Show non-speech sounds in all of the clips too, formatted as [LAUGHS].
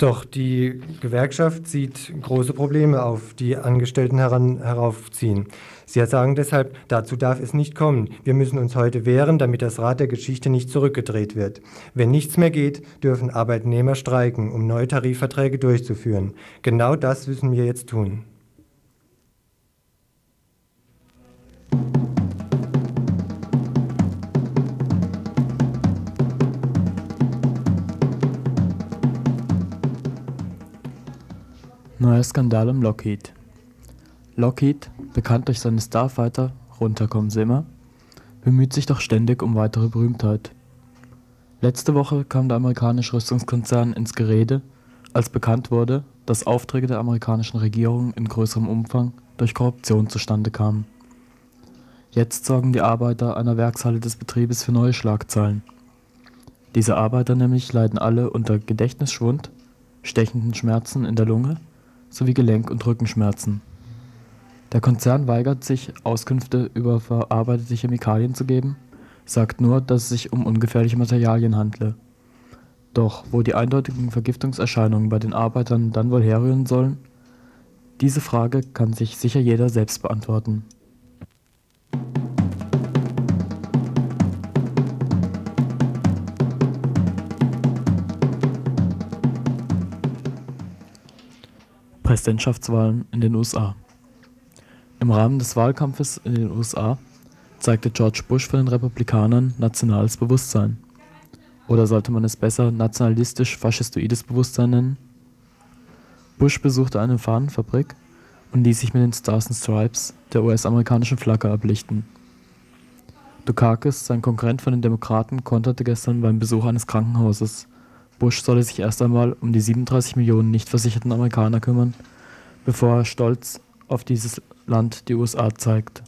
Doch die Gewerkschaft sieht große Probleme auf, die Angestellten heran, heraufziehen. Sie sagen deshalb, dazu darf es nicht kommen. Wir müssen uns heute wehren, damit das Rad der Geschichte nicht zurückgedreht wird. Wenn nichts mehr geht, dürfen Arbeitnehmer streiken, um neue Tarifverträge durchzuführen. Genau das müssen wir jetzt tun. Neuer Skandal um Lockheed. Lockheed, bekannt durch seine Starfighter Runter kommen Sie immer, bemüht sich doch ständig um weitere Berühmtheit. Letzte Woche kam der amerikanische Rüstungskonzern ins Gerede, als bekannt wurde, dass Aufträge der amerikanischen Regierung in größerem Umfang durch Korruption zustande kamen. Jetzt sorgen die Arbeiter einer Werkshalle des Betriebes für neue Schlagzeilen. Diese Arbeiter nämlich leiden alle unter Gedächtnisschwund, stechenden Schmerzen in der Lunge sowie Gelenk- und Rückenschmerzen. Der Konzern weigert sich, Auskünfte über verarbeitete Chemikalien zu geben, sagt nur, dass es sich um ungefährliche Materialien handle. Doch wo die eindeutigen Vergiftungserscheinungen bei den Arbeitern dann wohl herrühren sollen? Diese Frage kann sich sicher jeder selbst beantworten. Präsidentschaftswahlen in den USA. Im Rahmen des Wahlkampfes in den USA zeigte George Bush von den Republikanern nationales Bewusstsein. Oder sollte man es besser nationalistisch-faschistoides Bewusstsein nennen? Bush besuchte eine Fahnenfabrik und ließ sich mit den Stars and Stripes der US-amerikanischen Flagge ablichten. Dukakis, sein Konkurrent von den Demokraten, konterte gestern beim Besuch eines Krankenhauses Bush solle sich erst einmal um die 37 Millionen nicht versicherten Amerikaner kümmern, bevor er stolz auf dieses Land die USA zeigt.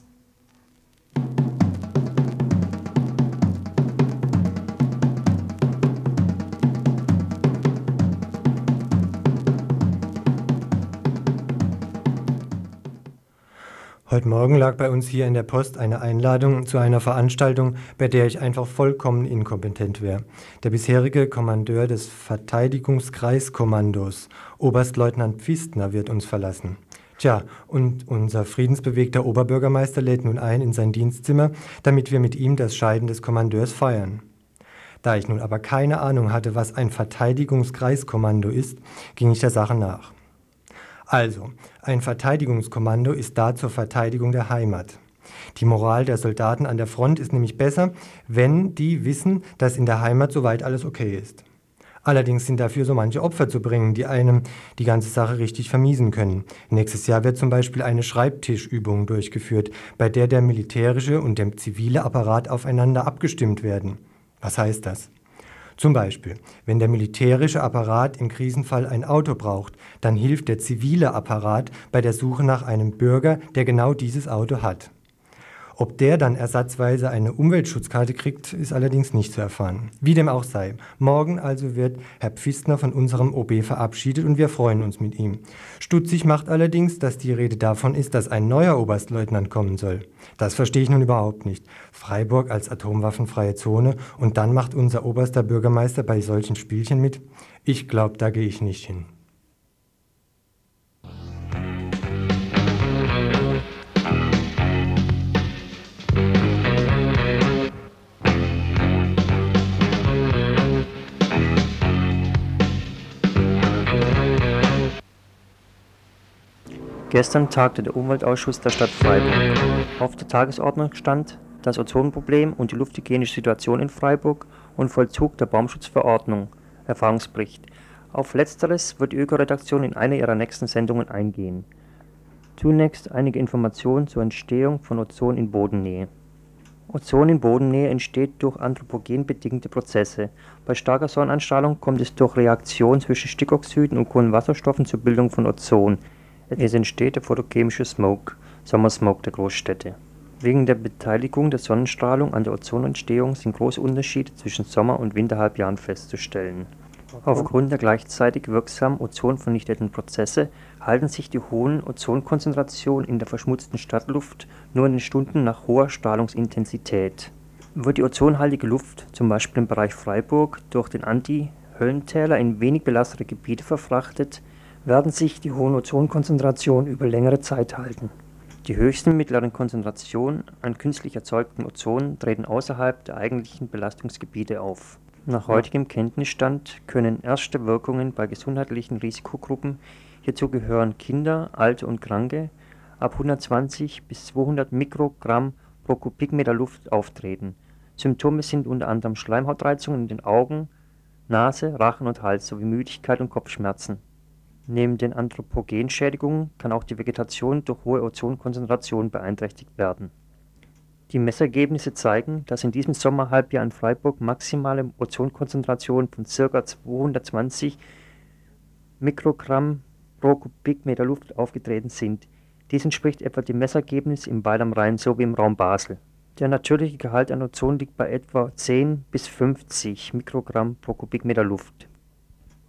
Heute Morgen lag bei uns hier in der Post eine Einladung zu einer Veranstaltung, bei der ich einfach vollkommen inkompetent wäre. Der bisherige Kommandeur des Verteidigungskreiskommandos, Oberstleutnant Pfistner, wird uns verlassen. Tja, und unser friedensbewegter Oberbürgermeister lädt nun ein in sein Dienstzimmer, damit wir mit ihm das Scheiden des Kommandeurs feiern. Da ich nun aber keine Ahnung hatte, was ein Verteidigungskreiskommando ist, ging ich der Sache nach. Also, ein Verteidigungskommando ist da zur Verteidigung der Heimat. Die Moral der Soldaten an der Front ist nämlich besser, wenn die wissen, dass in der Heimat soweit alles okay ist. Allerdings sind dafür so manche Opfer zu bringen, die einem die ganze Sache richtig vermiesen können. Nächstes Jahr wird zum Beispiel eine Schreibtischübung durchgeführt, bei der der militärische und der zivile Apparat aufeinander abgestimmt werden. Was heißt das? Zum Beispiel, wenn der militärische Apparat im Krisenfall ein Auto braucht, dann hilft der zivile Apparat bei der Suche nach einem Bürger, der genau dieses Auto hat. Ob der dann ersatzweise eine Umweltschutzkarte kriegt, ist allerdings nicht zu erfahren. Wie dem auch sei. Morgen also wird Herr Pfistner von unserem OB verabschiedet und wir freuen uns mit ihm. Stutzig macht allerdings, dass die Rede davon ist, dass ein neuer Oberstleutnant kommen soll. Das verstehe ich nun überhaupt nicht. Freiburg als atomwaffenfreie Zone und dann macht unser oberster Bürgermeister bei solchen Spielchen mit? Ich glaube, da gehe ich nicht hin. Gestern tagte der Umweltausschuss der Stadt Freiburg. Auf der Tagesordnung stand das Ozonproblem und die lufthygienische Situation in Freiburg und Vollzug der Baumschutzverordnung (Erfahrungsbericht). Auf letzteres wird die Öko-Redaktion in einer ihrer nächsten Sendungen eingehen. Zunächst einige Informationen zur Entstehung von Ozon in Bodennähe. Ozon in Bodennähe entsteht durch anthropogen bedingte Prozesse. Bei starker Sonneneinstrahlung kommt es durch Reaktion zwischen Stickoxiden und Kohlenwasserstoffen zur Bildung von Ozon es entsteht der photochemische Smog (Sommersmog der Großstädte). Wegen der Beteiligung der Sonnenstrahlung an der Ozonentstehung sind große Unterschiede zwischen Sommer und Winterhalbjahren festzustellen. Aufgrund der gleichzeitig wirksamen ozonvernichtenden Prozesse halten sich die hohen Ozonkonzentrationen in der verschmutzten Stadtluft nur in den Stunden nach hoher Strahlungsintensität. Wird die ozonhaltige Luft, zum Beispiel im Bereich Freiburg, durch den Anti Höllentäler in wenig belastete Gebiete verfrachtet, werden sich die hohen Ozonkonzentrationen über längere Zeit halten. Die höchsten mittleren Konzentrationen an künstlich erzeugtem Ozon treten außerhalb der eigentlichen Belastungsgebiete auf. Nach heutigem Kenntnisstand können erste Wirkungen bei gesundheitlichen Risikogruppen, hierzu gehören Kinder, Alte und Kranke, ab 120 bis 200 Mikrogramm pro Kubikmeter Luft auftreten. Symptome sind unter anderem Schleimhautreizungen in den Augen, Nase, Rachen und Hals sowie Müdigkeit und Kopfschmerzen Neben den Anthropogenschädigungen kann auch die Vegetation durch hohe Ozonkonzentrationen beeinträchtigt werden. Die Messergebnisse zeigen, dass in diesem Sommerhalbjahr in Freiburg maximale Ozonkonzentrationen von ca. 220 Mikrogramm pro Kubikmeter Luft aufgetreten sind. Dies entspricht etwa dem Messergebnis im Wald am Rhein sowie im Raum Basel. Der natürliche Gehalt an Ozon liegt bei etwa 10 bis 50 Mikrogramm pro Kubikmeter Luft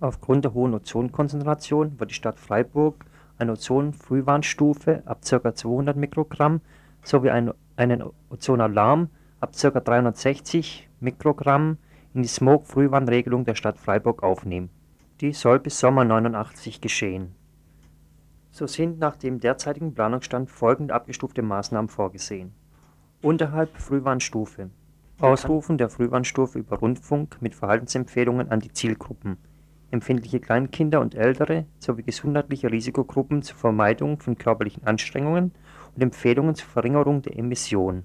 Aufgrund der hohen Ozonkonzentration wird die Stadt Freiburg eine Ozonfrühwarnstufe ab ca. 200 Mikrogramm sowie einen Ozonalarm ab ca. 360 Mikrogramm in die Smog-Frühwarnregelung der Stadt Freiburg aufnehmen. Dies soll bis Sommer 1989 geschehen. So sind nach dem derzeitigen Planungsstand folgende abgestufte Maßnahmen vorgesehen: Unterhalb Frühwarnstufe Ausrufen der Frühwarnstufe über Rundfunk mit Verhaltensempfehlungen an die Zielgruppen empfindliche Kleinkinder und Ältere sowie gesundheitliche Risikogruppen zur Vermeidung von körperlichen Anstrengungen und Empfehlungen zur Verringerung der Emissionen.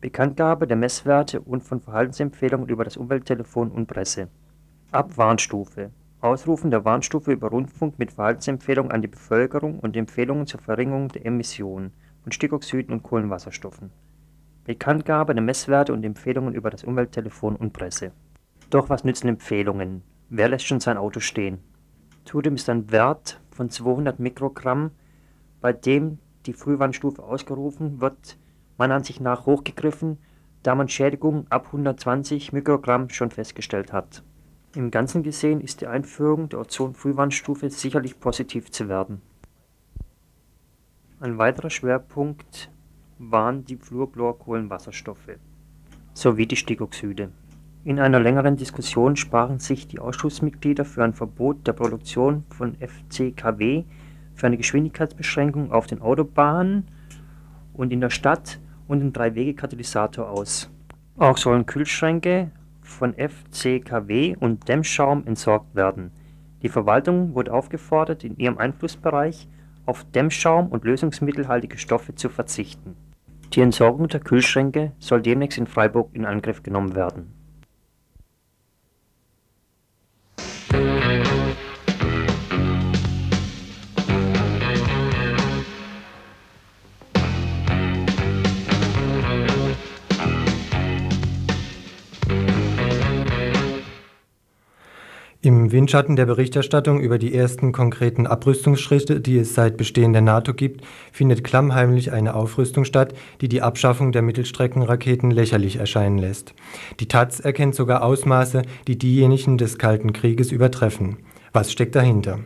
Bekanntgabe der Messwerte und von Verhaltensempfehlungen über das Umwelttelefon und Presse. Ab Warnstufe Ausrufen der Warnstufe über Rundfunk mit Verhaltensempfehlungen an die Bevölkerung und Empfehlungen zur Verringerung der Emissionen von Stickoxiden und Kohlenwasserstoffen. Bekanntgabe der Messwerte und Empfehlungen über das Umwelttelefon und Presse. Doch was nützen Empfehlungen Wer lässt schon sein Auto stehen? Zudem ist ein Wert von 200 Mikrogramm, bei dem die Frühwarnstufe ausgerufen wird, meiner Ansicht nach hochgegriffen, da man Schädigungen ab 120 Mikrogramm schon festgestellt hat. Im Ganzen gesehen ist die Einführung der Ozon-Frühwarnstufe sicherlich positiv zu werden. Ein weiterer Schwerpunkt waren die Fluorchlorkohlenwasserstoffe sowie die Stickoxide in einer längeren Diskussion sprachen sich die Ausschussmitglieder für ein Verbot der Produktion von FCKW, für eine Geschwindigkeitsbeschränkung auf den Autobahnen und in der Stadt und den Drei-Wege-Katalysator aus. Auch sollen Kühlschränke von FCKW und Dämmschaum entsorgt werden. Die Verwaltung wurde aufgefordert, in ihrem Einflussbereich auf Dämmschaum und lösungsmittelhaltige Stoffe zu verzichten. Die Entsorgung der Kühlschränke soll demnächst in Freiburg in Angriff genommen werden Thank you. Im Windschatten der Berichterstattung über die ersten konkreten Abrüstungsschritte, die es seit Bestehen der NATO gibt, findet klammheimlich eine Aufrüstung statt, die die Abschaffung der Mittelstreckenraketen lächerlich erscheinen lässt. Die Taz erkennt sogar Ausmaße, die diejenigen des Kalten Krieges übertreffen. Was steckt dahinter?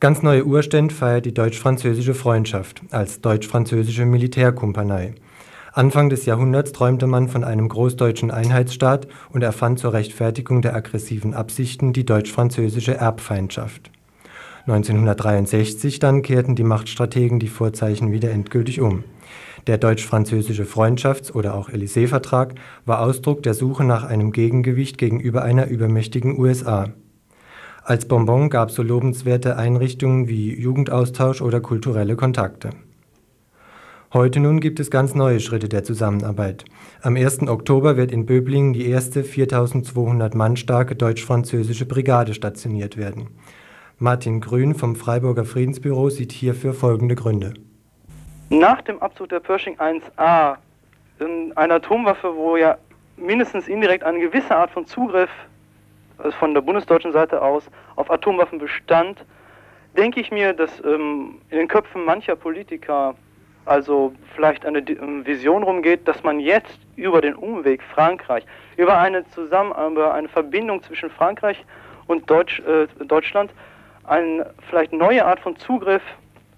Ganz neue Urständ feiert die deutsch-französische Freundschaft als deutsch-französische Militärkumpanei. Anfang des Jahrhunderts träumte man von einem großdeutschen Einheitsstaat und erfand zur Rechtfertigung der aggressiven Absichten die deutsch-französische Erbfeindschaft. 1963 dann kehrten die Machtstrategen die Vorzeichen wieder endgültig um. Der deutsch-französische Freundschafts- oder auch Élysée-Vertrag war Ausdruck der Suche nach einem Gegengewicht gegenüber einer übermächtigen USA. Als Bonbon gab es so lobenswerte Einrichtungen wie Jugendaustausch oder kulturelle Kontakte. Heute nun gibt es ganz neue Schritte der Zusammenarbeit. Am 1. Oktober wird in Böblingen die erste 4200 Mann starke deutsch-französische Brigade stationiert werden. Martin Grün vom Freiburger Friedensbüro sieht hierfür folgende Gründe. Nach dem Abzug der Pershing 1A, einer Atomwaffe, wo ja mindestens indirekt eine gewisse Art von Zugriff also von der bundesdeutschen Seite aus auf Atomwaffen bestand, denke ich mir, dass ähm, in den Köpfen mancher Politiker also vielleicht eine ähm, Vision rumgeht, dass man jetzt über den Umweg Frankreich, über eine Zusammen über eine Verbindung zwischen Frankreich und Deutsch, äh, Deutschland eine vielleicht neue Art von Zugriff,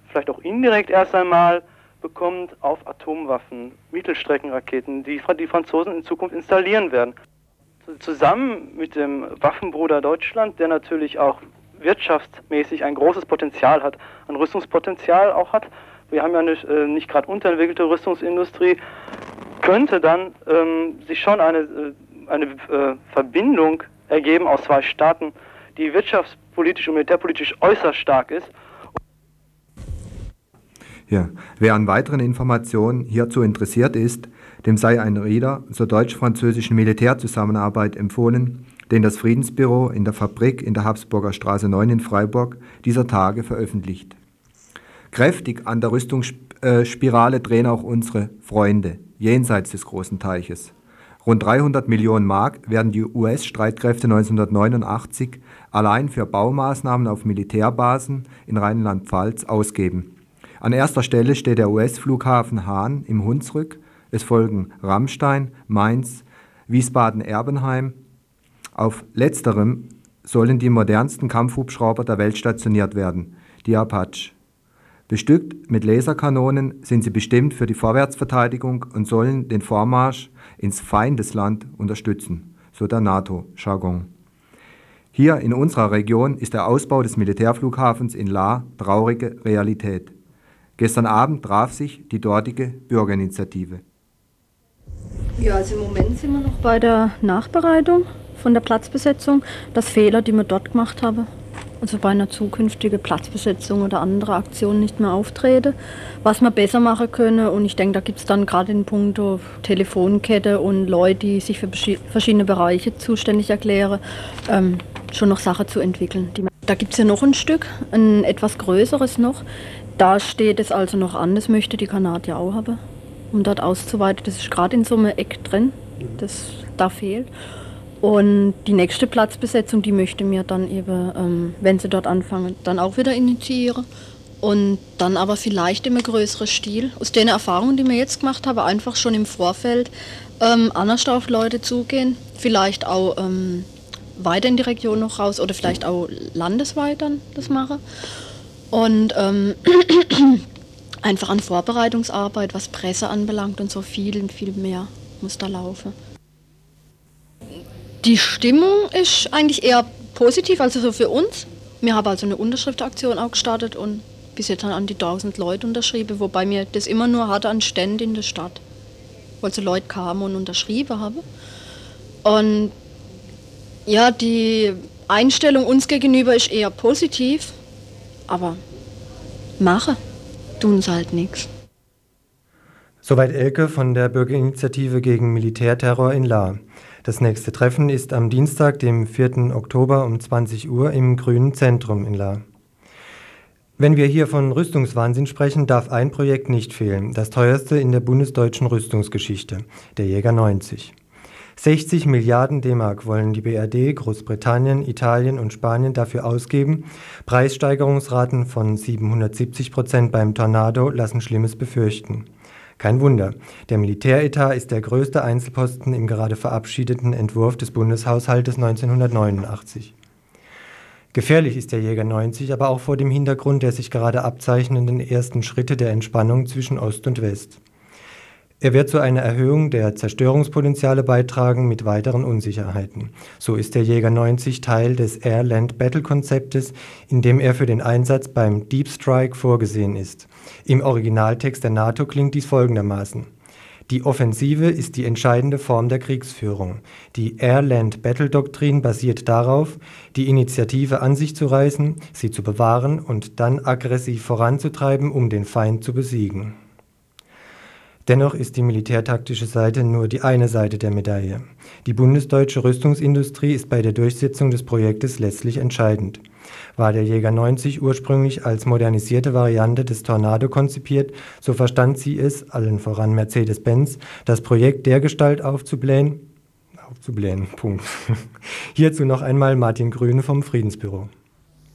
vielleicht auch indirekt erst einmal bekommt auf Atomwaffen, Mittelstreckenraketen, die die Franzosen in Zukunft installieren werden. zusammen mit dem Waffenbruder Deutschland, der natürlich auch wirtschaftsmäßig ein großes Potenzial hat, ein Rüstungspotenzial auch hat. Wir haben ja nicht, äh, nicht gerade unterentwickelte Rüstungsindustrie, könnte dann ähm, sich schon eine, äh, eine äh, Verbindung ergeben aus zwei Staaten, die wirtschaftspolitisch und militärpolitisch äußerst stark ist. Ja, wer an weiteren Informationen hierzu interessiert ist, dem sei ein Rieder zur deutsch-französischen Militärzusammenarbeit empfohlen, den das Friedensbüro in der Fabrik in der Habsburger Straße 9 in Freiburg dieser Tage veröffentlicht. Kräftig an der Rüstungsspirale drehen auch unsere Freunde jenseits des großen Teiches. Rund 300 Millionen Mark werden die US-Streitkräfte 1989 allein für Baumaßnahmen auf Militärbasen in Rheinland-Pfalz ausgeben. An erster Stelle steht der US-Flughafen Hahn im Hunsrück es folgen Rammstein, Mainz, Wiesbaden-Erbenheim. Auf letzterem sollen die modernsten Kampfhubschrauber der Welt stationiert werden, die Apache. Bestückt mit Laserkanonen sind sie bestimmt für die Vorwärtsverteidigung und sollen den Vormarsch ins Feindesland unterstützen, so der NATO-Jargon. Hier in unserer Region ist der Ausbau des Militärflughafens in La traurige Realität. Gestern Abend traf sich die dortige Bürgerinitiative. Ja, also im Moment sind wir noch bei der Nachbereitung von der Platzbesetzung. Das Fehler, die wir dort gemacht haben, also bei einer zukünftigen Platzbesetzung oder anderer Aktion nicht mehr auftreten, was wir besser machen können. Und ich denke, da gibt es dann gerade in puncto Telefonkette und Leute, die sich für verschiedene Bereiche zuständig erklären, ähm, schon noch Sachen zu entwickeln. da gibt es ja noch ein Stück, ein etwas größeres noch. Da steht es also noch an, das möchte die Kanadier auch haben um dort auszuweiten. Das ist gerade in so einem Eck drin, das da fehlt. Und die nächste Platzbesetzung, die möchte mir dann eben, ähm, wenn sie dort anfangen, dann auch wieder initiieren. Und dann aber vielleicht im größeren Stil, aus den Erfahrungen, die wir jetzt gemacht haben, einfach schon im Vorfeld ähm, anders auf Leute zugehen. Vielleicht auch ähm, weiter in die Region noch raus oder vielleicht auch landesweit dann das machen. Und ähm, [CLEARS THROAT] einfach an Vorbereitungsarbeit, was Presse anbelangt und so viel, viel mehr muss da laufen. Die Stimmung ist eigentlich eher positiv, also so für uns. Wir haben also eine Unterschriftaktion auch gestartet und bis jetzt an die 1000 Leute unterschrieben, wobei mir das immer nur hatte an Ständen in der Stadt, wo also Leute kamen und unterschrieben haben. Und ja, die Einstellung uns gegenüber ist eher positiv, aber mache tun sie halt nichts. Soweit Elke von der Bürgerinitiative gegen Militärterror in La. Das nächste Treffen ist am Dienstag, dem 4. Oktober um 20 Uhr im Grünen Zentrum in La. Wenn wir hier von Rüstungswahnsinn sprechen, darf ein Projekt nicht fehlen, das teuerste in der bundesdeutschen Rüstungsgeschichte, der Jäger 90. 60 Milliarden D-Mark wollen die BRD, Großbritannien, Italien und Spanien dafür ausgeben. Preissteigerungsraten von 770 Prozent beim Tornado lassen Schlimmes befürchten. Kein Wunder, der Militäretat ist der größte Einzelposten im gerade verabschiedeten Entwurf des Bundeshaushaltes 1989. Gefährlich ist der Jäger 90 aber auch vor dem Hintergrund der sich gerade abzeichnenden ersten Schritte der Entspannung zwischen Ost und West. Er wird zu einer Erhöhung der Zerstörungspotenziale beitragen mit weiteren Unsicherheiten. So ist der Jäger 90 Teil des Air-Land-Battle-Konzeptes, in dem er für den Einsatz beim Deep Strike vorgesehen ist. Im Originaltext der NATO klingt dies folgendermaßen. Die Offensive ist die entscheidende Form der Kriegsführung. Die Air-Land-Battle-Doktrin basiert darauf, die Initiative an sich zu reißen, sie zu bewahren und dann aggressiv voranzutreiben, um den Feind zu besiegen. Dennoch ist die militärtaktische Seite nur die eine Seite der Medaille. Die bundesdeutsche Rüstungsindustrie ist bei der Durchsetzung des Projektes letztlich entscheidend. War der Jäger 90 ursprünglich als modernisierte Variante des Tornado konzipiert, so verstand sie es, allen voran Mercedes-Benz, das Projekt dergestalt aufzublähen, aufzublähen, [LAUGHS] Punkt. Hierzu noch einmal Martin Grüne vom Friedensbüro.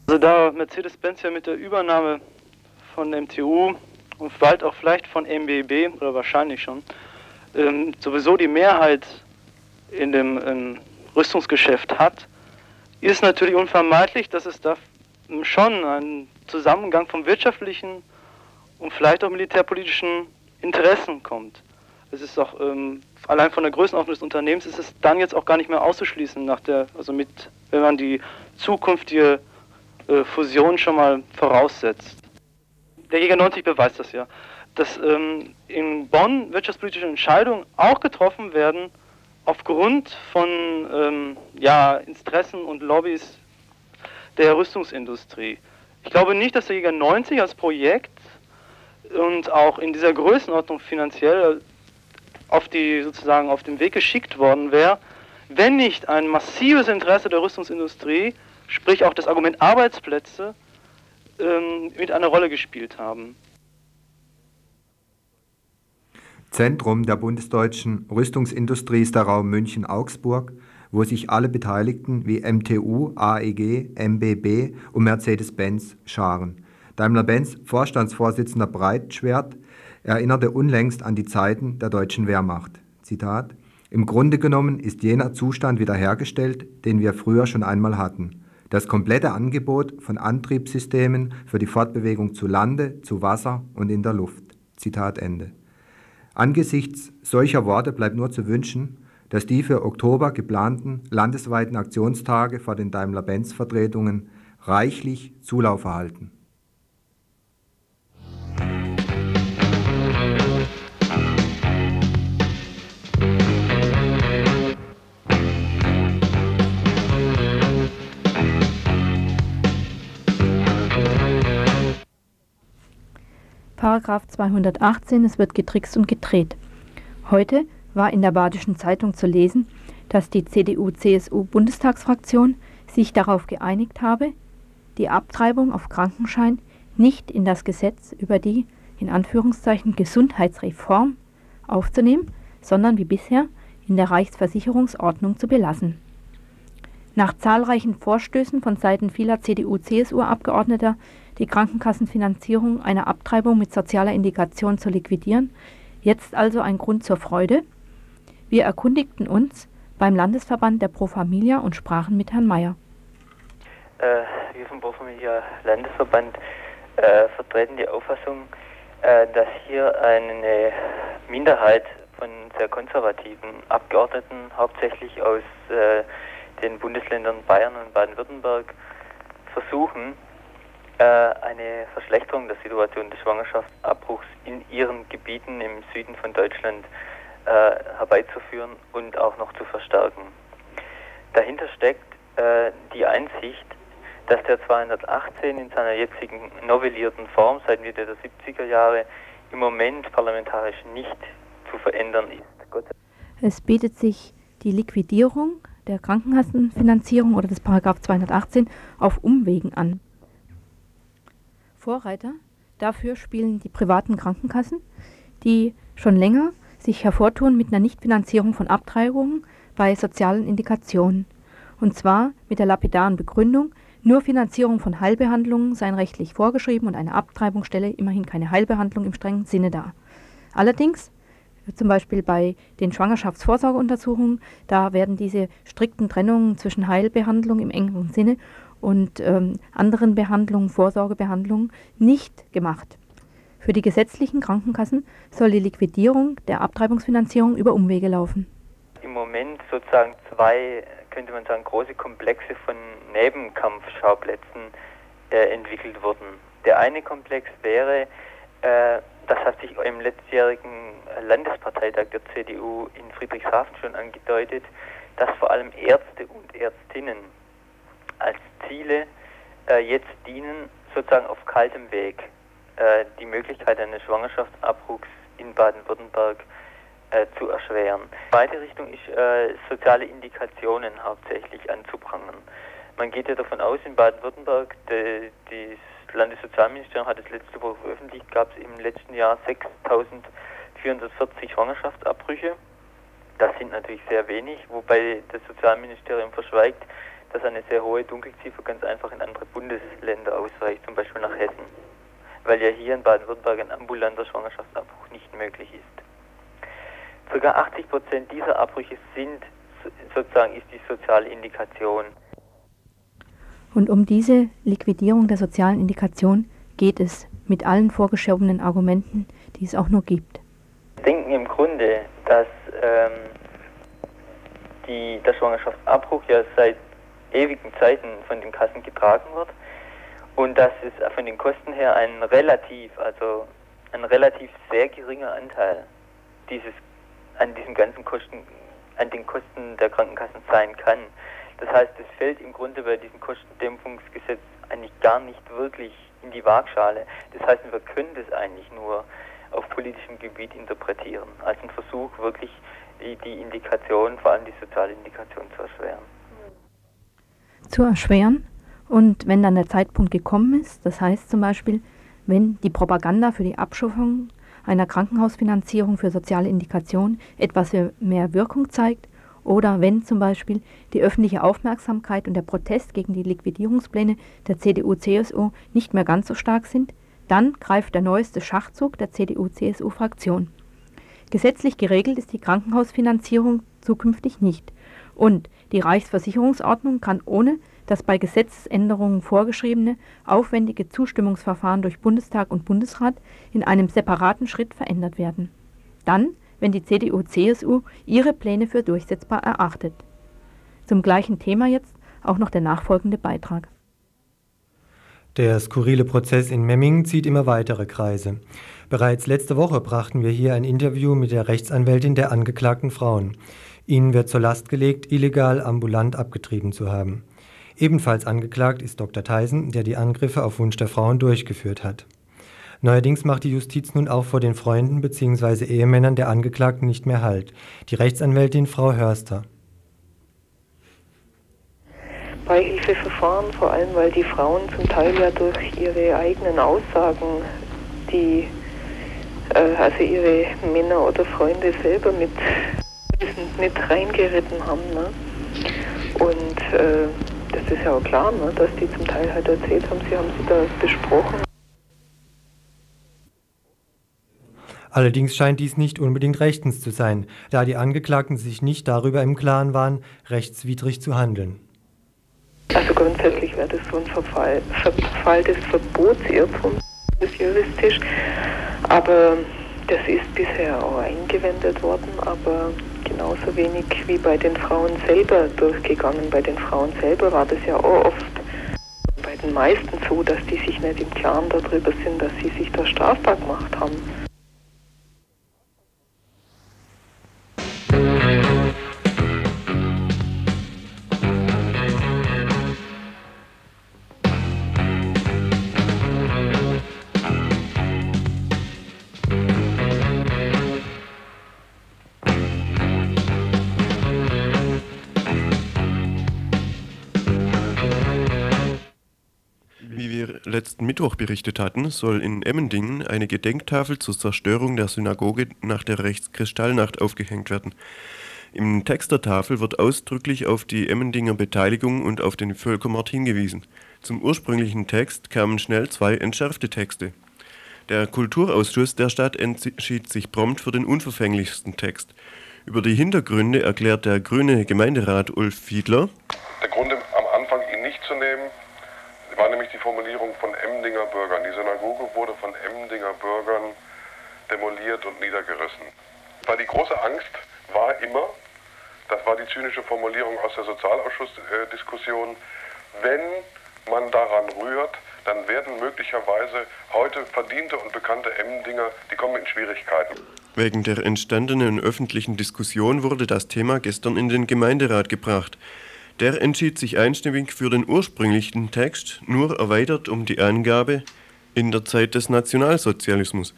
Also da Mercedes-Benz ja mit der Übernahme von MTU und bald auch vielleicht von MBB oder wahrscheinlich schon, ähm, sowieso die Mehrheit in dem ähm, Rüstungsgeschäft hat, ist natürlich unvermeidlich, dass es da schon einen Zusammengang von wirtschaftlichen und vielleicht auch militärpolitischen Interessen kommt. es ist auch ähm, allein von der Größenordnung des Unternehmens ist es dann jetzt auch gar nicht mehr auszuschließen nach der, also mit, wenn man die zukünftige äh, Fusion schon mal voraussetzt. Der Jäger 90 beweist das ja, dass ähm, in Bonn wirtschaftspolitische Entscheidungen auch getroffen werden aufgrund von ähm, ja, Interessen und Lobbys der Rüstungsindustrie. Ich glaube nicht, dass der Jäger 90 als Projekt und auch in dieser Größenordnung finanziell auf die sozusagen auf den Weg geschickt worden wäre, wenn nicht ein massives Interesse der Rüstungsindustrie, sprich auch das Argument Arbeitsplätze, ähm, mit einer Rolle gespielt haben. Zentrum der bundesdeutschen Rüstungsindustrie ist der Raum München-Augsburg, wo sich alle Beteiligten wie MTU, AEG, MBB und Mercedes-Benz scharen. Daimler-Benz Vorstandsvorsitzender Breitschwert erinnerte unlängst an die Zeiten der deutschen Wehrmacht. Zitat: Im Grunde genommen ist jener Zustand wiederhergestellt, den wir früher schon einmal hatten. Das komplette Angebot von Antriebssystemen für die Fortbewegung zu Lande, zu Wasser und in der Luft. Zitat Ende. Angesichts solcher Worte bleibt nur zu wünschen, dass die für Oktober geplanten landesweiten Aktionstage vor den Daimler-Benz-Vertretungen reichlich Zulauf erhalten. Paragraph 218, es wird getrickst und gedreht. Heute war in der Badischen Zeitung zu lesen, dass die CDU-CSU-Bundestagsfraktion sich darauf geeinigt habe, die Abtreibung auf Krankenschein nicht in das Gesetz über die in Anführungszeichen Gesundheitsreform aufzunehmen, sondern wie bisher in der Reichsversicherungsordnung zu belassen. Nach zahlreichen Vorstößen von Seiten vieler CDU-CSU-Abgeordneter die Krankenkassenfinanzierung einer Abtreibung mit sozialer Indikation zu liquidieren, jetzt also ein Grund zur Freude? Wir erkundigten uns beim Landesverband der Pro Familia und sprachen mit Herrn Mayer. Äh, wir vom Pro Familia Landesverband äh, vertreten die Auffassung, äh, dass hier eine Minderheit von sehr konservativen Abgeordneten, hauptsächlich aus äh, den Bundesländern Bayern und Baden-Württemberg, versuchen, eine Verschlechterung der Situation des Schwangerschaftsabbruchs in ihren Gebieten im Süden von Deutschland äh, herbeizuführen und auch noch zu verstärken. Dahinter steckt äh, die Einsicht, dass der 218 in seiner jetzigen novellierten Form seit Mitte der 70er Jahre im Moment parlamentarisch nicht zu verändern ist. Es bietet sich die Liquidierung der Krankenkassenfinanzierung oder des Paragraph 218 auf Umwegen an. Vorreiter dafür spielen die privaten Krankenkassen, die schon länger sich hervortun mit einer Nichtfinanzierung von Abtreibungen bei sozialen Indikationen. Und zwar mit der lapidaren Begründung, nur Finanzierung von Heilbehandlungen seien rechtlich vorgeschrieben und eine Abtreibung stelle immerhin keine Heilbehandlung im strengen Sinne dar. Allerdings, zum Beispiel bei den Schwangerschaftsvorsorgeuntersuchungen, da werden diese strikten Trennungen zwischen Heilbehandlung im engeren Sinne und ähm, anderen Behandlungen, Vorsorgebehandlungen nicht gemacht. Für die gesetzlichen Krankenkassen soll die Liquidierung der Abtreibungsfinanzierung über Umwege laufen. Im Moment sozusagen zwei, könnte man sagen, große Komplexe von Nebenkampfschauplätzen äh, entwickelt wurden. Der eine Komplex wäre, äh, das hat sich im letztjährigen Landesparteitag der CDU in Friedrichshafen schon angedeutet, dass vor allem Ärzte und Ärztinnen als Ziele äh, jetzt dienen, sozusagen auf kaltem Weg äh, die Möglichkeit eines Schwangerschaftsabbruchs in Baden-Württemberg äh, zu erschweren. Die zweite Richtung ist, äh, soziale Indikationen hauptsächlich anzuprangern. Man geht ja davon aus, in Baden-Württemberg, das Landessozialministerium hat es letzte Woche veröffentlicht, gab es im letzten Jahr 6.440 Schwangerschaftsabbrüche. Das sind natürlich sehr wenig, wobei das Sozialministerium verschweigt, dass eine sehr hohe Dunkelziffer ganz einfach in andere Bundesländer ausreicht, zum Beispiel nach Hessen, weil ja hier in Baden-Württemberg ein ambulanter Schwangerschaftsabbruch nicht möglich ist. Circa 80 Prozent dieser Abbrüche sind sozusagen ist die soziale Indikation. Und um diese Liquidierung der sozialen Indikation geht es mit allen vorgeschobenen Argumenten, die es auch nur gibt. Wir denken im Grunde dass ähm, die, der Schwangerschaftsabbruch ja seit ewigen Zeiten von den Kassen getragen wird und dass es von den Kosten her ein relativ, also ein relativ sehr geringer Anteil dieses an diesen ganzen Kosten, an den Kosten der Krankenkassen sein kann. Das heißt, es fällt im Grunde bei diesem Kostendämpfungsgesetz eigentlich gar nicht wirklich in die Waagschale. Das heißt, wir können das eigentlich nur auf politischem Gebiet interpretieren, als ein Versuch, wirklich die, die Indikation, vor allem die soziale Indikation zu erschweren. Zu erschweren und wenn dann der Zeitpunkt gekommen ist, das heißt zum Beispiel, wenn die Propaganda für die Abschaffung einer Krankenhausfinanzierung für soziale Indikation etwas mehr Wirkung zeigt oder wenn zum Beispiel die öffentliche Aufmerksamkeit und der Protest gegen die Liquidierungspläne der CDU-CSU nicht mehr ganz so stark sind, dann greift der neueste Schachzug der CDU-CSU-Fraktion. Gesetzlich geregelt ist die Krankenhausfinanzierung zukünftig nicht und die Reichsversicherungsordnung kann ohne das bei Gesetzesänderungen vorgeschriebene aufwendige Zustimmungsverfahren durch Bundestag und Bundesrat in einem separaten Schritt verändert werden. Dann, wenn die CDU-CSU ihre Pläne für durchsetzbar erachtet. Zum gleichen Thema jetzt auch noch der nachfolgende Beitrag. Der skurrile Prozess in Memmingen zieht immer weitere Kreise. Bereits letzte Woche brachten wir hier ein Interview mit der Rechtsanwältin der angeklagten Frauen. Ihnen wird zur Last gelegt, illegal ambulant abgetrieben zu haben. Ebenfalls angeklagt ist Dr. Theisen, der die Angriffe auf Wunsch der Frauen durchgeführt hat. Neuerdings macht die Justiz nun auch vor den Freunden bzw. Ehemännern der Angeklagten nicht mehr Halt. Die Rechtsanwältin Frau Hörster. Beihilfeverfahren, vor allem weil die Frauen zum Teil ja durch ihre eigenen Aussagen, die äh, also ihre Männer oder Freunde selber mit, mit reingeritten haben. Ne? Und äh, das ist ja auch klar, ne, dass die zum Teil halt erzählt haben, sie haben sie da besprochen. Allerdings scheint dies nicht unbedingt rechtens zu sein, da die Angeklagten sich nicht darüber im Klaren waren, rechtswidrig zu handeln. Also grundsätzlich wäre das so ein Verfall, Verfall des Verbotsirrtums, juristisch, aber das ist bisher auch eingewendet worden, aber genauso wenig wie bei den Frauen selber durchgegangen. Bei den Frauen selber war das ja auch oft bei den meisten so, dass die sich nicht im Klaren darüber sind, dass sie sich da strafbar gemacht haben. Letzten Mittwoch berichtet hatten, soll in Emmendingen eine Gedenktafel zur Zerstörung der Synagoge nach der Rechtskristallnacht aufgehängt werden. Im Text der Tafel wird ausdrücklich auf die Emmendinger Beteiligung und auf den Völkermord hingewiesen. Zum ursprünglichen Text kamen schnell zwei entschärfte Texte. Der Kulturausschuss der Stadt entschied sich prompt für den unverfänglichsten Text. Über die Hintergründe erklärt der grüne Gemeinderat Ulf Fiedler. Der Grund am Anfang, ihn nicht zu nehmen, war nämlich die Formulierung von Emdinger Bürgern. Die Synagoge wurde von Emdinger Bürgern demoliert und niedergerissen. Weil die große Angst war immer, das war die zynische Formulierung aus der Sozialausschussdiskussion, wenn man daran rührt, dann werden möglicherweise heute verdiente und bekannte Emdinger, die kommen in Schwierigkeiten. Wegen der entstandenen öffentlichen Diskussion wurde das Thema gestern in den Gemeinderat gebracht. Der entschied sich einstimmig für den ursprünglichen Text, nur erweitert um die Angabe in der Zeit des Nationalsozialismus.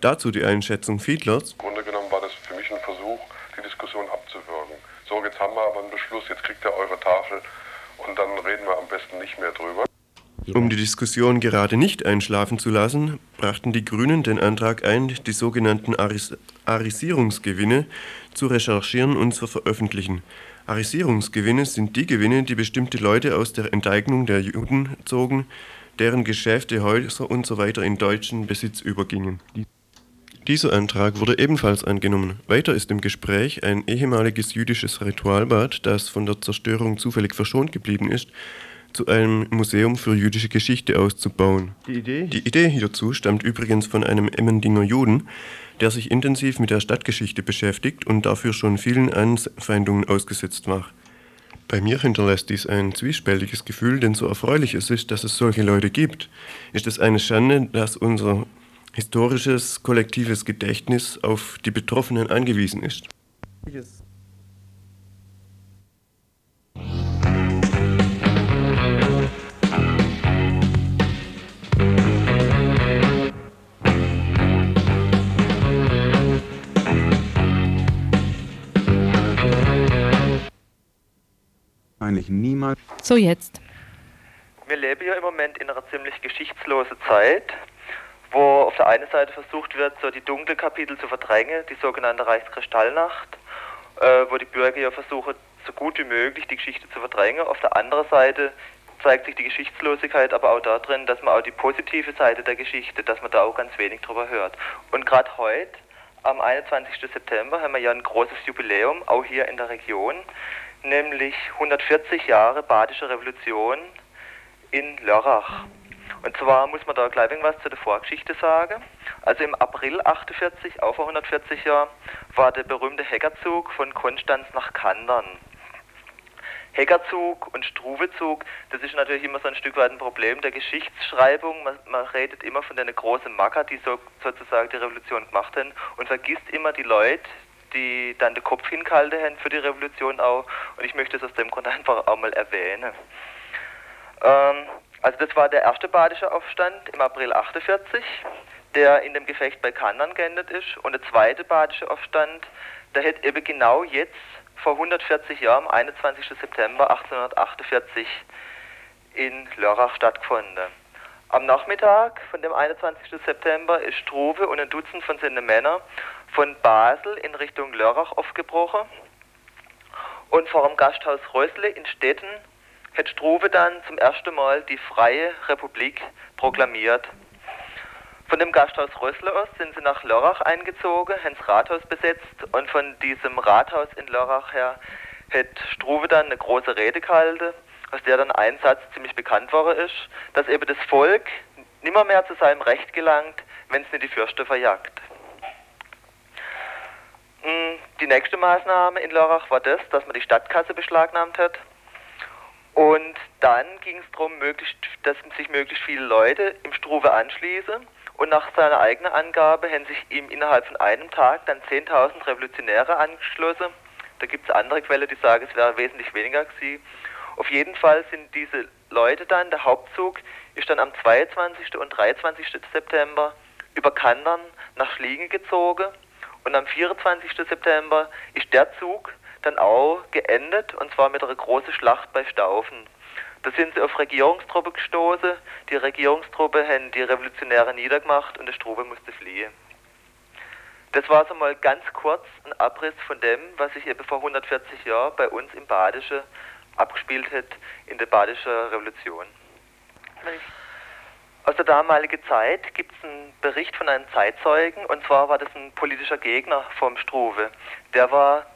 Dazu die Einschätzung Fiedlers. Im Grunde genommen war das für mich ein Versuch, die Diskussion abzuwürgen. So, jetzt haben wir aber einen Beschluss, jetzt kriegt ihr eure Tafel und dann reden wir am besten nicht mehr drüber. Um die Diskussion gerade nicht einschlafen zu lassen, brachten die Grünen den Antrag ein, die sogenannten Aris Arisierungsgewinne zu recherchieren und zu veröffentlichen. Arisierungsgewinne sind die Gewinne, die bestimmte Leute aus der Enteignung der Juden zogen, deren Geschäfte, Häuser usw. So in deutschen Besitz übergingen. Dieser Antrag wurde ebenfalls angenommen. Weiter ist im Gespräch ein ehemaliges jüdisches Ritualbad, das von der Zerstörung zufällig verschont geblieben ist, zu einem Museum für jüdische Geschichte auszubauen. Die Idee? Die Idee hierzu stammt übrigens von einem Emmendinger Juden, der sich intensiv mit der Stadtgeschichte beschäftigt und dafür schon vielen Anfeindungen ausgesetzt war. Bei mir hinterlässt dies ein zwiespältiges Gefühl, denn so erfreulich es ist, dass es solche Leute gibt, ist es eine Schande, dass unser historisches kollektives Gedächtnis auf die Betroffenen angewiesen ist. Yes. Eigentlich niemals. So jetzt. Wir leben ja im Moment in einer ziemlich geschichtslosen Zeit, wo auf der einen Seite versucht wird, so die dunklen Kapitel zu verdrängen, die sogenannte Reichskristallnacht, äh, wo die Bürger ja versuchen, so gut wie möglich die Geschichte zu verdrängen. Auf der anderen Seite zeigt sich die Geschichtslosigkeit aber auch darin, dass man auch die positive Seite der Geschichte, dass man da auch ganz wenig drüber hört. Und gerade heute, am 21. September, haben wir ja ein großes Jubiläum, auch hier in der Region, nämlich 140 Jahre Badische Revolution in Lörrach. Und zwar muss man da gleich irgendwas zu der Vorgeschichte sagen. Also im April 48, auch vor 140 Jahren, war der berühmte Heckerzug von Konstanz nach Kandern. Heckerzug und Struwezug, das ist natürlich immer so ein Stück weit ein Problem der Geschichtsschreibung. Man, man redet immer von den großen Macker, die so, sozusagen die Revolution gemacht haben und vergisst immer die Leute, die dann den Kopf hingehalten haben für die Revolution auch. Und ich möchte es aus dem Grund einfach auch mal erwähnen. Ähm, also das war der erste badische Aufstand im April 48, der in dem Gefecht bei Kandern geendet ist. Und der zweite badische Aufstand, der hätte eben genau jetzt vor 140 Jahren, am 21. September 1848 in Lörrach stattgefunden. Am Nachmittag von dem 21. September ist Struve und ein Dutzend von seinen Männern von Basel in Richtung Lörrach aufgebrochen. Und vor dem Gasthaus Rösle in Stetten hat Struve dann zum ersten Mal die Freie Republik proklamiert. Von dem Gasthaus Rösle aus sind sie nach Lörrach eingezogen, haben das Rathaus besetzt und von diesem Rathaus in Lörrach her hat Struve dann eine große Rede gehalten, aus der dann ein Satz ziemlich bekannt worden ist, dass eben das Volk nimmer mehr zu seinem Recht gelangt, wenn es nicht die Fürste verjagt. Hm, die nächste Maßnahme in Lörrach war das, dass man die Stadtkasse beschlagnahmt hat. Und dann ging es darum, dass sich möglichst viele Leute im Struve anschließen. Und nach seiner eigenen Angabe haben sich ihm innerhalb von einem Tag dann 10.000 Revolutionäre angeschlossen. Da gibt es andere Quellen, die sagen, es wäre wesentlich weniger gewesen. Auf jeden Fall sind diese Leute dann, der Hauptzug ist dann am 22. und 23. September über Kandern nach Schliegen gezogen und am 24. September ist der Zug dann auch geendet, und zwar mit einer großen Schlacht bei Staufen. Da sind sie auf Regierungstruppe gestoßen. Die Regierungstruppe haben die Revolutionäre niedergemacht und der Strube musste fliehen. Das war so mal ganz kurz ein Abriss von dem, was sich eben vor 140 Jahren bei uns im Badische abgespielt hat in der Badischen Revolution. Aus der damaligen Zeit gibt es einen Bericht von einem Zeitzeugen, und zwar war das ein politischer Gegner vom Struve. Der war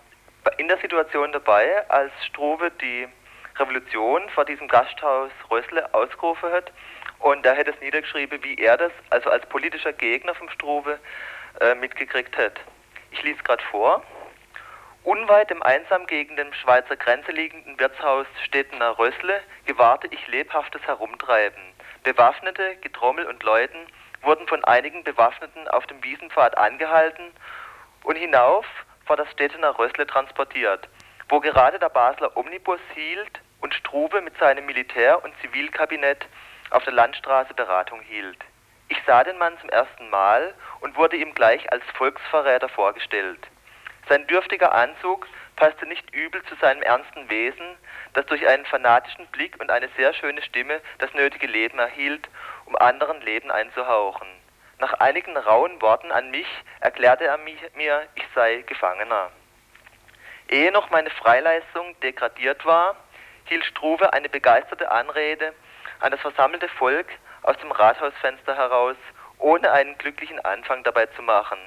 in der Situation dabei, als Struve die Revolution vor diesem Gasthaus Rösle ausgerufen hat, und da hätte es niedergeschrieben, wie er das, also als politischer Gegner vom Struve, äh, mitgekriegt hat. Ich lese gerade vor. Unweit dem einsam gegen den Schweizer Grenze liegenden Wirtshaus Stettener Rösle gewahrte ich lebhaftes Herumtreiben. Bewaffnete, Getrommel und Leuten wurden von einigen Bewaffneten auf dem Wiesenpfad angehalten und hinauf vor das Stettener Rössle transportiert, wo gerade der Basler Omnibus hielt und Struve mit seinem Militär- und Zivilkabinett auf der Landstraße Beratung hielt. Ich sah den Mann zum ersten Mal und wurde ihm gleich als Volksverräter vorgestellt. Sein dürftiger Anzug passte nicht übel zu seinem ernsten Wesen, das durch einen fanatischen Blick und eine sehr schöne Stimme das nötige Leben erhielt, um anderen Leben einzuhauchen. Nach einigen rauen Worten an mich erklärte er mir, ich sei Gefangener. Ehe noch meine Freileistung degradiert war, hielt Struve eine begeisterte Anrede an das versammelte Volk aus dem Rathausfenster heraus, ohne einen glücklichen Anfang dabei zu machen.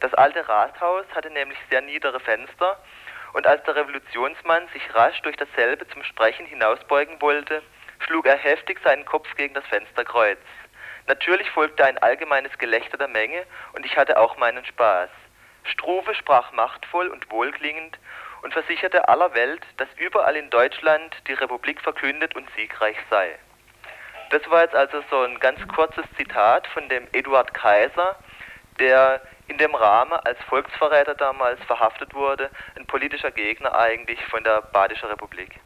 Das alte Rathaus hatte nämlich sehr niedere Fenster und als der Revolutionsmann sich rasch durch dasselbe zum Sprechen hinausbeugen wollte, schlug er heftig seinen Kopf gegen das Fensterkreuz. Natürlich folgte ein allgemeines Gelächter der Menge und ich hatte auch meinen Spaß. Struve sprach machtvoll und wohlklingend und versicherte aller Welt, dass überall in Deutschland die Republik verkündet und siegreich sei. Das war jetzt also so ein ganz kurzes Zitat von dem Eduard Kaiser, der in dem Rahmen als Volksverräter damals verhaftet wurde, ein politischer Gegner eigentlich von der Badischen Republik.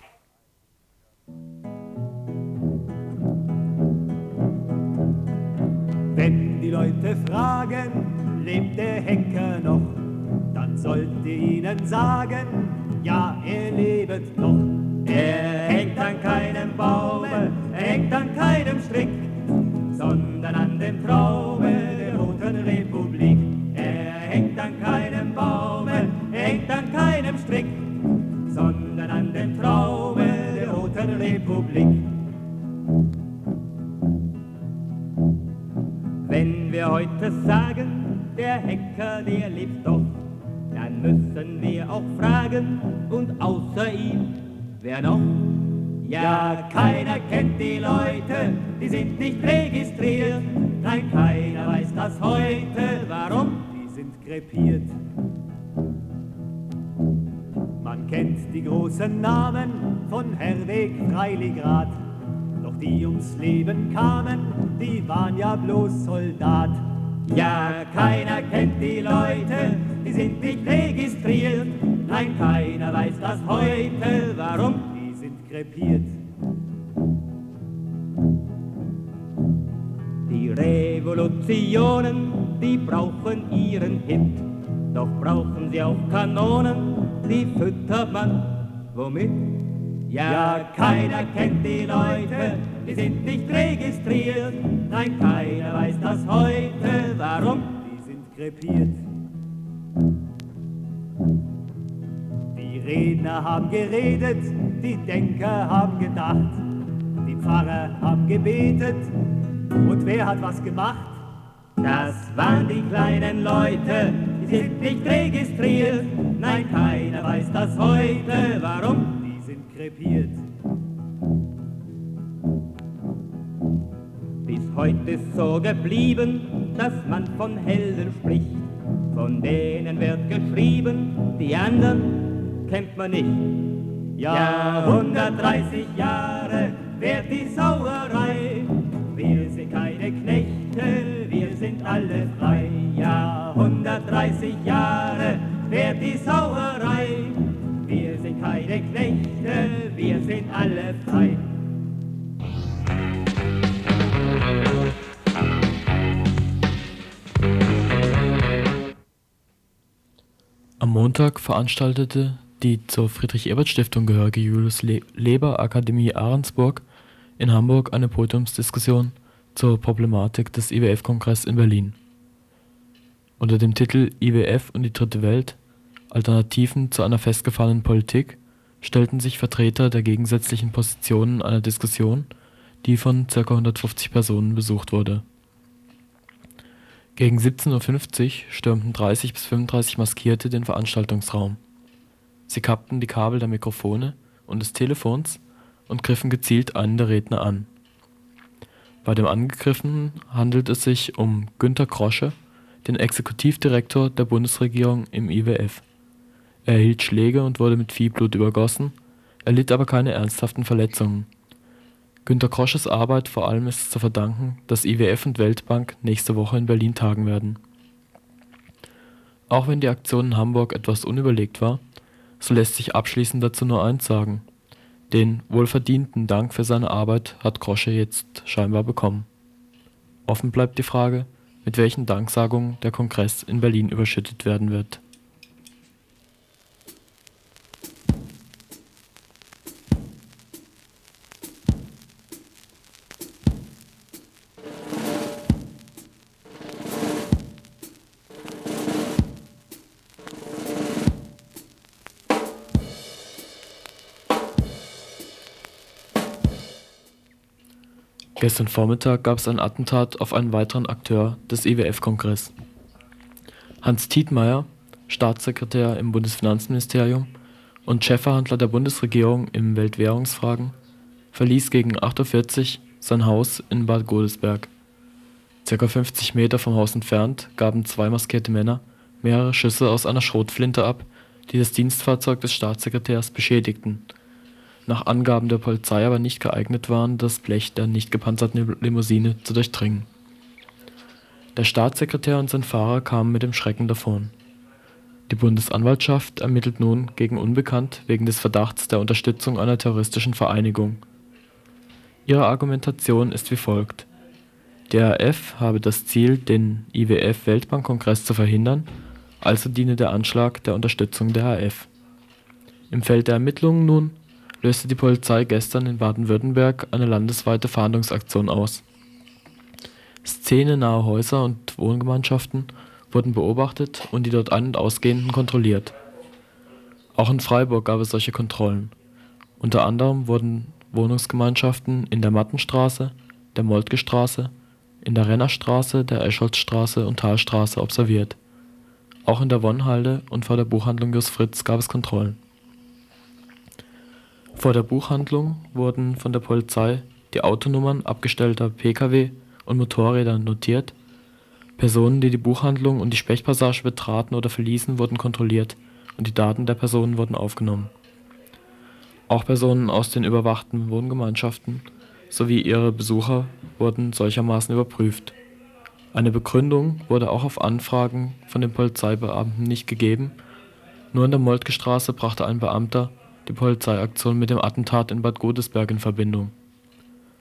Wenn die Leute fragen, lebt der Henker noch, dann sollte ihnen sagen, ja, er lebt noch. Er hängt an keinem Baume, er hängt an keinem Strick, sondern an dem Traume der Roten Republik. Er hängt an keinem Baume, er hängt an keinem Strick, sondern an dem Traume der Roten Republik. Wenn wir heute sagen, der Henker, der lebt doch, dann müssen wir auch fragen, und außer ihm, wer noch? Ja, keiner kennt die Leute, die sind nicht registriert. Nein, keiner weiß das heute, warum? Die sind krepiert. Man kennt die großen Namen von Herweg, Freiligrad. Doch die ums Leben kamen, die waren ja bloß Soldat. Ja, keiner kennt die Leute, die sind nicht registriert. Nein, keiner weiß das heute, warum? Die sind krepiert. Die Revolutionen, die brauchen ihren Hit. Doch brauchen sie auch Kanonen, die füttert man womit? Ja, keiner kennt die Leute, die sind nicht registriert. Nein, keiner weiß das heute, warum? Die sind krepiert. Die Redner haben geredet, die Denker haben gedacht, die Pfarrer haben gebetet und wer hat was gemacht? Das waren die kleinen Leute, die sind nicht registriert. Nein, keiner weiß das heute, warum? Die sind krepiert. Bis heute ist so geblieben, dass man von Helden spricht. Von denen wird geschrieben, die anderen kennt man nicht. Ja, 130 Jahre währt die Sauerei. Wir sind keine Knechte, wir sind alle frei. Ja, 130 Jahre währt die Sauerei. Wir sind keine Knechte, wir sind alle frei. Am Montag veranstaltete die zur Friedrich-Ebert-Stiftung gehörige Julius-Leber-Akademie Ahrensburg in Hamburg eine Podiumsdiskussion zur Problematik des IWF-Kongress in Berlin. Unter dem Titel IWF und die Dritte Welt – Alternativen zu einer festgefahrenen Politik stellten sich Vertreter der gegensätzlichen Positionen einer Diskussion, die von ca. 150 Personen besucht wurde. Gegen 17:50 Uhr stürmten 30 bis 35 Maskierte den Veranstaltungsraum. Sie kappten die Kabel der Mikrofone und des Telefons und griffen gezielt einen der Redner an. Bei dem Angegriffenen handelt es sich um Günter Krosche, den Exekutivdirektor der Bundesregierung im IWF. Er erhielt Schläge und wurde mit Viehblut übergossen, erlitt aber keine ernsthaften Verletzungen. Günter Krosches Arbeit vor allem ist zu verdanken, dass IWF und Weltbank nächste Woche in Berlin tagen werden. Auch wenn die Aktion in Hamburg etwas unüberlegt war, so lässt sich abschließend dazu nur eins sagen: Den wohlverdienten Dank für seine Arbeit hat Krosche jetzt scheinbar bekommen. Offen bleibt die Frage, mit welchen Danksagungen der Kongress in Berlin überschüttet werden wird. Gestern Vormittag gab es ein Attentat auf einen weiteren Akteur des IWF-Kongress. Hans Tietmeyer, Staatssekretär im Bundesfinanzministerium und Chefverhandler der Bundesregierung in Weltwährungsfragen, verließ gegen 8.40 Uhr sein Haus in Bad Godesberg. Circa 50 Meter vom Haus entfernt gaben zwei maskierte Männer mehrere Schüsse aus einer Schrotflinte ab, die das Dienstfahrzeug des Staatssekretärs beschädigten, nach Angaben der Polizei aber nicht geeignet waren, das Blech der nicht gepanzerten Limousine zu durchdringen. Der Staatssekretär und sein Fahrer kamen mit dem Schrecken davon. Die Bundesanwaltschaft ermittelt nun gegen Unbekannt wegen des Verdachts der Unterstützung einer terroristischen Vereinigung. Ihre Argumentation ist wie folgt: Der RAF habe das Ziel, den IWF-Weltbankkongress zu verhindern, also diene der Anschlag der Unterstützung der RAF. Im Feld der Ermittlungen nun löste die Polizei gestern in Baden-Württemberg eine landesweite Fahndungsaktion aus. Szenenahe Häuser und Wohngemeinschaften wurden beobachtet und die dort ein und ausgehenden kontrolliert. Auch in Freiburg gab es solche Kontrollen. Unter anderem wurden Wohnungsgemeinschaften in der Mattenstraße, der Moltkestraße, in der Rennerstraße, der Escholzstraße und Talstraße observiert. Auch in der Wonnhalde und vor der Buchhandlung Jos Fritz gab es Kontrollen. Vor der Buchhandlung wurden von der Polizei die Autonummern abgestellter Pkw und Motorräder notiert Personen, die die Buchhandlung und die Sprechpassage betraten oder verließen, wurden kontrolliert und die Daten der Personen wurden aufgenommen. Auch Personen aus den überwachten Wohngemeinschaften sowie ihre Besucher wurden solchermaßen überprüft. Eine Begründung wurde auch auf Anfragen von den Polizeibeamten nicht gegeben, nur in der Moltkestraße brachte ein Beamter die Polizeiaktion mit dem Attentat in Bad Godesberg in Verbindung.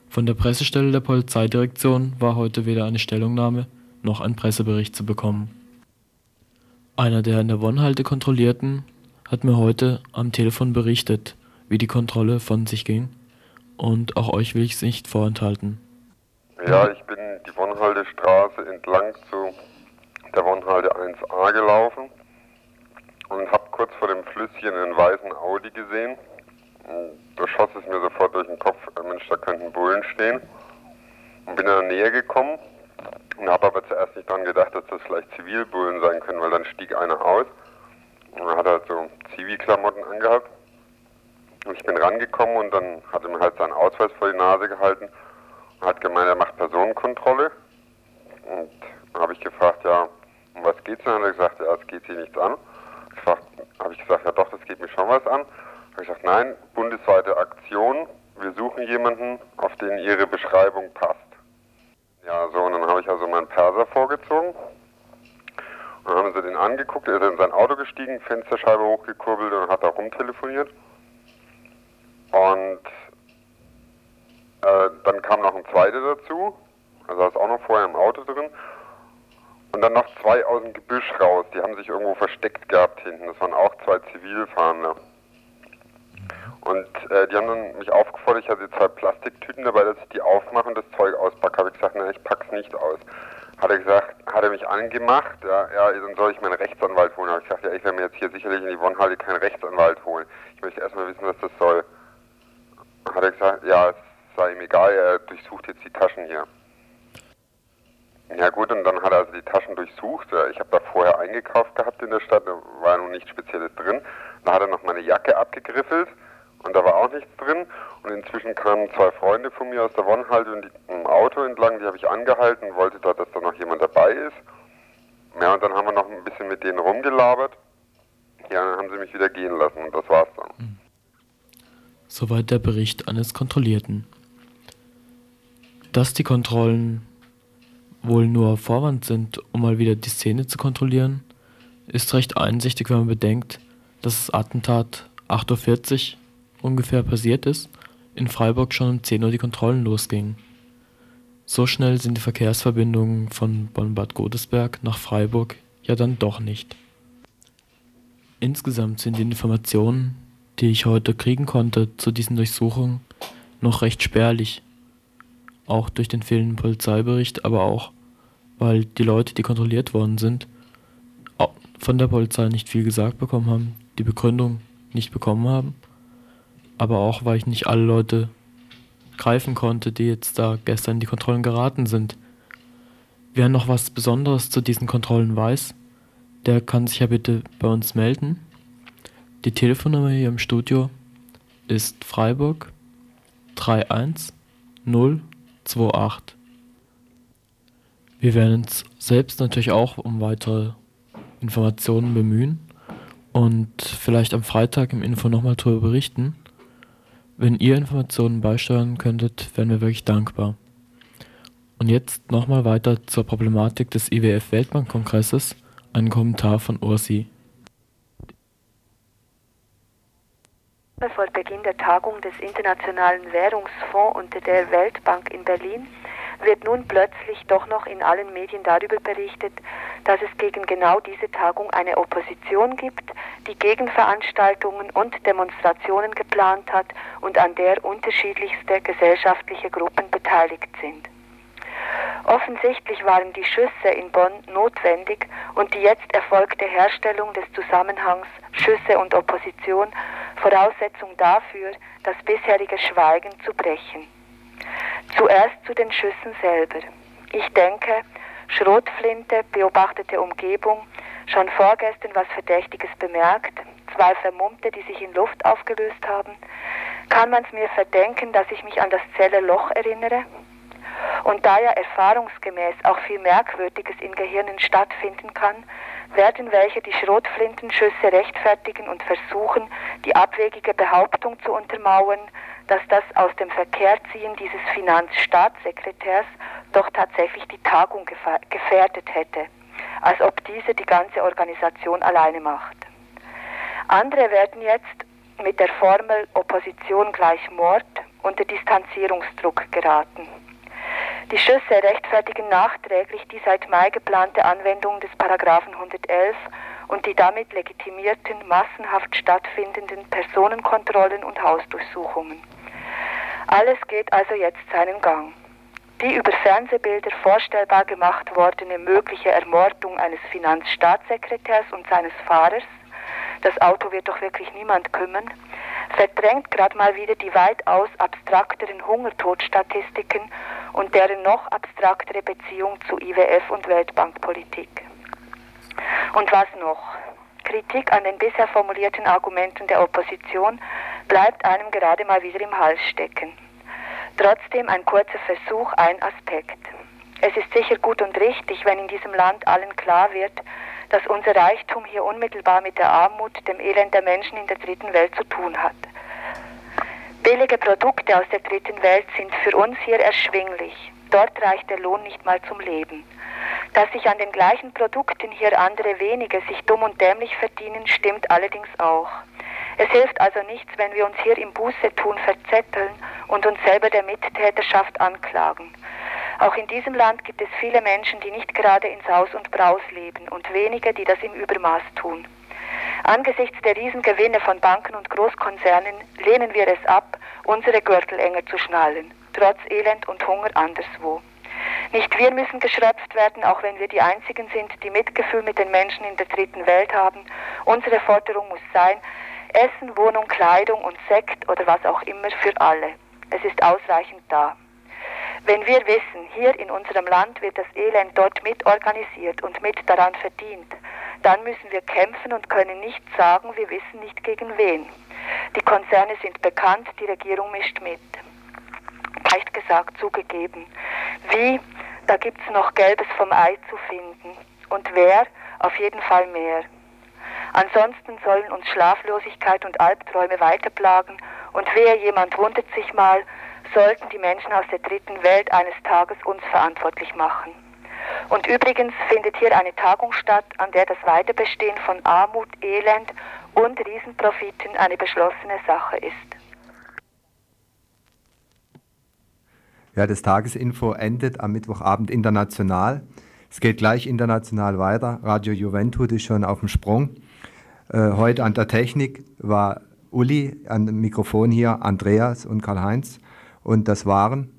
Von der Pressestelle der Polizeidirektion war heute weder eine Stellungnahme noch ein Pressebericht zu bekommen. Einer der in der Wonnhalde Kontrollierten hat mir heute am Telefon berichtet, wie die Kontrolle von sich ging, und auch euch will ich es nicht vorenthalten. Ja, ich bin die Wonnhalde Straße entlang zu der Wonnhalde 1a gelaufen und habe kurz vor dem Flüsschen einen weißen Audi gesehen. Da schoss es mir sofort durch den Kopf, Mensch, da könnten Bullen stehen. Und bin in der Nähe gekommen und habe aber zuerst nicht daran gedacht, dass das vielleicht Zivilbullen sein können, weil dann stieg einer aus und hat halt so Zivilklamotten angehabt. Und ich bin rangekommen und dann hat er mir halt seinen Ausweis vor die Nase gehalten und hat gemeint, er macht Personenkontrolle. Und dann habe ich gefragt, ja, um was geht's denn? Und er hat gesagt, ja, es geht hier nichts an. Habe ich gesagt, ja doch, das geht mir schon was an. Habe ich gesagt, nein, bundesweite Aktion. Wir suchen jemanden, auf den Ihre Beschreibung passt. Ja, so, und dann habe ich also meinen Perser vorgezogen. Und dann haben sie den angeguckt, er ist in sein Auto gestiegen, Fensterscheibe hochgekurbelt und hat da rumtelefoniert. Und äh, dann kam noch ein zweiter dazu, also saß auch noch vorher im Auto drin. Und dann noch zwei aus dem Gebüsch raus, die haben sich irgendwo versteckt gehabt hinten. Das waren auch zwei Zivilfahrende. Und äh, die haben dann mich aufgefordert, ich hatte zwei Plastiktüten dabei, dass ich die aufmache und das Zeug auspacke. Habe ich gesagt, nein, ich pack's nicht aus. Hat er gesagt, hat er mich angemacht, ja, ja, dann soll ich meinen Rechtsanwalt holen. Habe ich gesagt, ja, ich werde mir jetzt hier sicherlich in die Wonnhalle keinen Rechtsanwalt holen. Ich möchte erstmal wissen, was das soll. Hat er gesagt, ja, es sei ihm egal, er durchsucht jetzt die Taschen hier. Ja gut, und dann hat er also die Taschen durchsucht. Ich habe da vorher eingekauft gehabt in der Stadt, da war nun nichts Spezielles drin. Dann hat er noch meine Jacke abgegriffelt und da war auch nichts drin. Und inzwischen kamen zwei Freunde von mir aus der Wonnhalde und im Auto entlang, die habe ich angehalten, wollte da, dass da noch jemand dabei ist. Ja, und dann haben wir noch ein bisschen mit denen rumgelabert. Ja, dann haben sie mich wieder gehen lassen und das war's dann. Soweit der Bericht eines Kontrollierten. Dass die Kontrollen wohl nur Vorwand sind, um mal wieder die Szene zu kontrollieren, ist recht einsichtig, wenn man bedenkt, dass das Attentat 8.40 Uhr ungefähr passiert ist, in Freiburg schon um 10 Uhr die Kontrollen losgingen. So schnell sind die Verkehrsverbindungen von Bonn-Bad Godesberg nach Freiburg ja dann doch nicht. Insgesamt sind die Informationen, die ich heute kriegen konnte zu diesen Durchsuchungen, noch recht spärlich. Auch durch den fehlenden Polizeibericht, aber auch, weil die Leute, die kontrolliert worden sind, von der Polizei nicht viel gesagt bekommen haben, die Begründung nicht bekommen haben aber auch, weil ich nicht alle Leute greifen konnte, die jetzt da gestern in die Kontrollen geraten sind. Wer noch was Besonderes zu diesen Kontrollen weiß, der kann sich ja bitte bei uns melden. Die Telefonnummer hier im Studio ist Freiburg 31028. Wir werden uns selbst natürlich auch um weitere Informationen bemühen und vielleicht am Freitag im Info nochmal darüber berichten. Wenn ihr Informationen beisteuern könntet, wären wir wirklich dankbar. Und jetzt nochmal weiter zur Problematik des IWF Weltbankkongresses, ein Kommentar von Ursi. Vor Beginn der Tagung des Internationalen Währungsfonds und der Weltbank in Berlin wird nun plötzlich doch noch in allen Medien darüber berichtet, dass es gegen genau diese Tagung eine Opposition gibt, die Gegenveranstaltungen und Demonstrationen geplant hat und an der unterschiedlichste gesellschaftliche Gruppen beteiligt sind. Offensichtlich waren die Schüsse in Bonn notwendig und die jetzt erfolgte Herstellung des Zusammenhangs Schüsse und Opposition Voraussetzung dafür, das bisherige Schweigen zu brechen. Zuerst zu den Schüssen selber. Ich denke, Schrotflinte, beobachtete Umgebung, schon vorgestern was Verdächtiges bemerkt, zwei Vermummte, die sich in Luft aufgelöst haben. Kann man es mir verdenken, dass ich mich an das Zelle Loch erinnere? Und da ja erfahrungsgemäß auch viel Merkwürdiges in Gehirnen stattfinden kann, werden welche die Schrotflintenschüsse rechtfertigen und versuchen, die abwegige Behauptung zu untermauern, dass das aus dem Verkehrziehen dieses Finanzstaatssekretärs doch tatsächlich die Tagung gefährdet hätte, als ob diese die ganze Organisation alleine macht. Andere werden jetzt mit der Formel Opposition gleich Mord unter Distanzierungsdruck geraten. Die Schüsse rechtfertigen nachträglich die seit Mai geplante Anwendung des Paragraphen 111 und die damit legitimierten massenhaft stattfindenden Personenkontrollen und Hausdurchsuchungen. Alles geht also jetzt seinen Gang. Die über Fernsehbilder vorstellbar gemacht wordene mögliche Ermordung eines Finanzstaatssekretärs und seines Fahrers, das Auto wird doch wirklich niemand kümmern, verdrängt gerade mal wieder die weitaus abstrakteren Hungertodstatistiken und deren noch abstraktere Beziehung zu IWF und Weltbankpolitik. Und was noch? Kritik an den bisher formulierten Argumenten der Opposition bleibt einem gerade mal wieder im Hals stecken. Trotzdem ein kurzer Versuch, ein Aspekt. Es ist sicher gut und richtig, wenn in diesem Land allen klar wird, dass unser Reichtum hier unmittelbar mit der Armut, dem Elend der Menschen in der dritten Welt zu tun hat. Billige Produkte aus der dritten Welt sind für uns hier erschwinglich. Dort reicht der Lohn nicht mal zum Leben. Dass sich an den gleichen Produkten hier andere wenige sich dumm und dämlich verdienen, stimmt allerdings auch. Es hilft also nichts, wenn wir uns hier im Buße-Tun verzetteln und uns selber der Mittäterschaft anklagen. Auch in diesem Land gibt es viele Menschen, die nicht gerade ins Haus und Braus leben und wenige, die das im Übermaß tun. Angesichts der Riesengewinne von Banken und Großkonzernen lehnen wir es ab, unsere Gürtel enger zu schnallen, trotz Elend und Hunger anderswo. Nicht wir müssen geschröpft werden, auch wenn wir die Einzigen sind, die Mitgefühl mit den Menschen in der dritten Welt haben. Unsere Forderung muss sein, Essen, Wohnung, Kleidung und Sekt oder was auch immer für alle. Es ist ausreichend da. Wenn wir wissen, hier in unserem Land wird das Elend dort mitorganisiert und mit daran verdient, dann müssen wir kämpfen und können nicht sagen, wir wissen nicht gegen wen. Die Konzerne sind bekannt, die Regierung mischt mit. Leicht gesagt, zugegeben. Wie? Da gibt es noch Gelbes vom Ei zu finden. Und wer? Auf jeden Fall mehr. Ansonsten sollen uns Schlaflosigkeit und Albträume weiterplagen und wer jemand wundert sich mal, sollten die Menschen aus der dritten Welt eines Tages uns verantwortlich machen. Und übrigens findet hier eine Tagung statt, an der das Weiterbestehen von Armut, Elend und Riesenprofiten eine beschlossene Sache ist. Ja, das Tagesinfo endet am Mittwochabend international. Es geht gleich international weiter. Radio Juventud ist schon auf dem Sprung. Äh, heute an der Technik war Uli, an dem Mikrofon hier Andreas und Karl-Heinz. Und das waren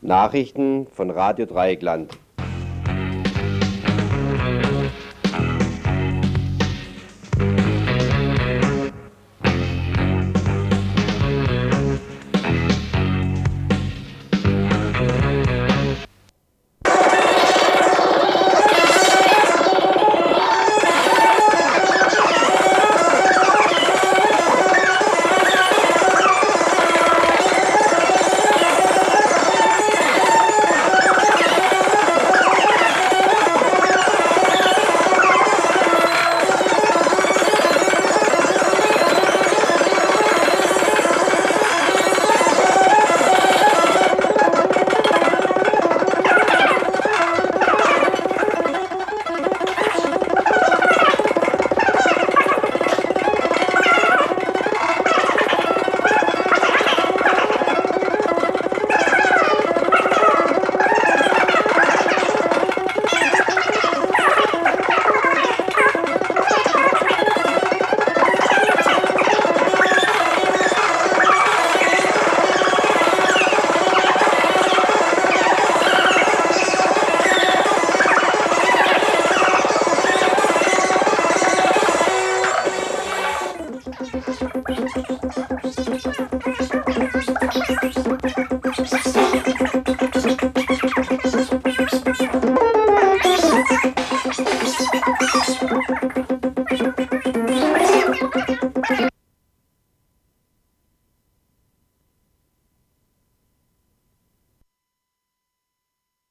Nachrichten von Radio Dreieckland.